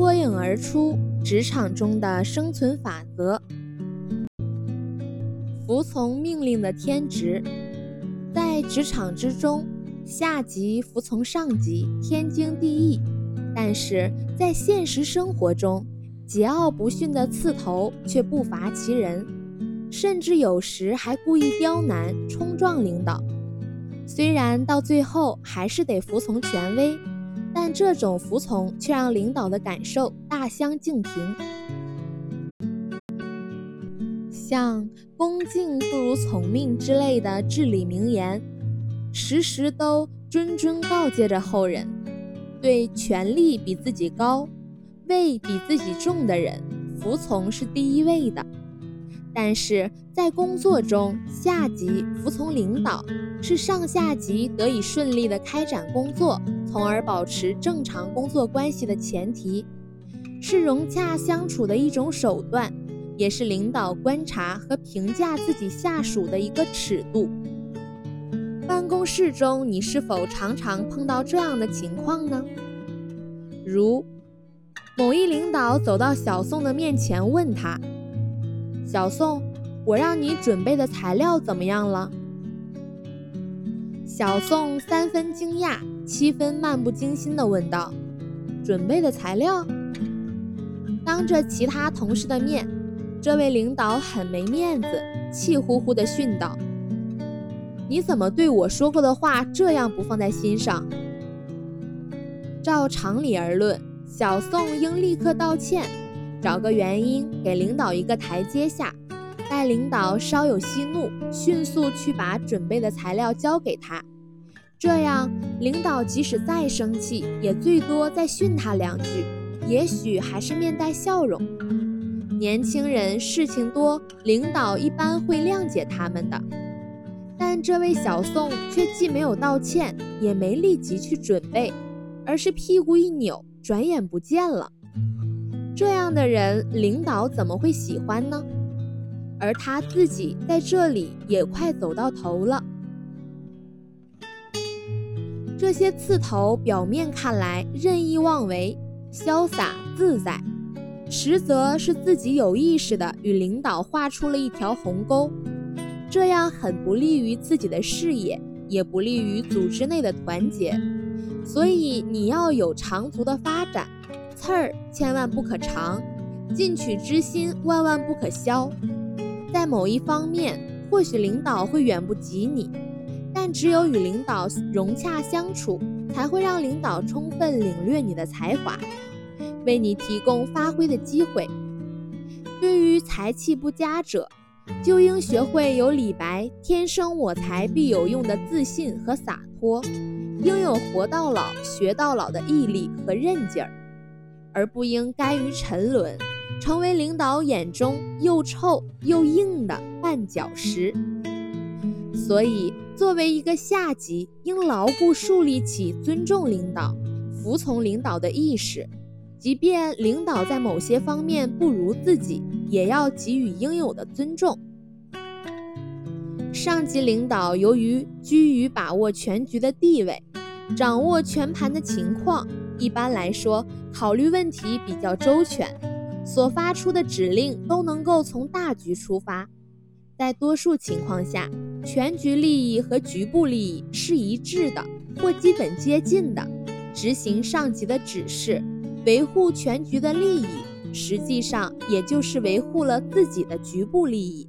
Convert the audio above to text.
脱颖而出职场中的生存法则：服从命令的天职。在职场之中，下级服从上级天经地义，但是在现实生活中，桀骜不驯的刺头却不乏其人，甚至有时还故意刁难、冲撞领导。虽然到最后还是得服从权威，但这种服从却让领导的感受大相径庭。像“恭敬不如从命”之类的至理名言，时时都谆谆告诫着后人：对权力比自己高。位比自己重的人，服从是第一位的。但是在工作中，下级服从领导，是上下级得以顺利的开展工作，从而保持正常工作关系的前提，是融洽相处的一种手段，也是领导观察和评价自己下属的一个尺度。办公室中，你是否常常碰到这样的情况呢？如。某一领导走到小宋的面前，问他：“小宋，我让你准备的材料怎么样了？”小宋三分惊讶，七分漫不经心地问道：“准备的材料？”当着其他同事的面，这位领导很没面子，气呼呼地训道：“你怎么对我说过的话这样不放在心上？”照常理而论。小宋应立刻道歉，找个原因给领导一个台阶下，待领导稍有息怒，迅速去把准备的材料交给他。这样，领导即使再生气，也最多再训他两句，也许还是面带笑容。年轻人事情多，领导一般会谅解他们的。但这位小宋却既没有道歉，也没立即去准备，而是屁股一扭。转眼不见了，这样的人领导怎么会喜欢呢？而他自己在这里也快走到头了。这些刺头表面看来任意妄为、潇洒自在，实则是自己有意识的与领导画出了一条鸿沟，这样很不利于自己的事业，也不利于组织内的团结。所以你要有长足的发展，刺儿千万不可长，进取之心万万不可消。在某一方面，或许领导会远不及你，但只有与领导融洽相处，才会让领导充分领略你的才华，为你提供发挥的机会。对于才气不佳者，就应学会有李白“天生我材必有用”的自信和洒脱。应有活到老学到老的毅力和韧劲儿，而不应甘于沉沦，成为领导眼中又臭又硬的绊脚石。所以，作为一个下级，应牢固树立起尊重领导、服从领导的意识，即便领导在某些方面不如自己，也要给予应有的尊重。上级领导由于居于把握全局的地位。掌握全盘的情况，一般来说，考虑问题比较周全，所发出的指令都能够从大局出发。在多数情况下，全局利益和局部利益是一致的或基本接近的。执行上级的指示，维护全局的利益，实际上也就是维护了自己的局部利益。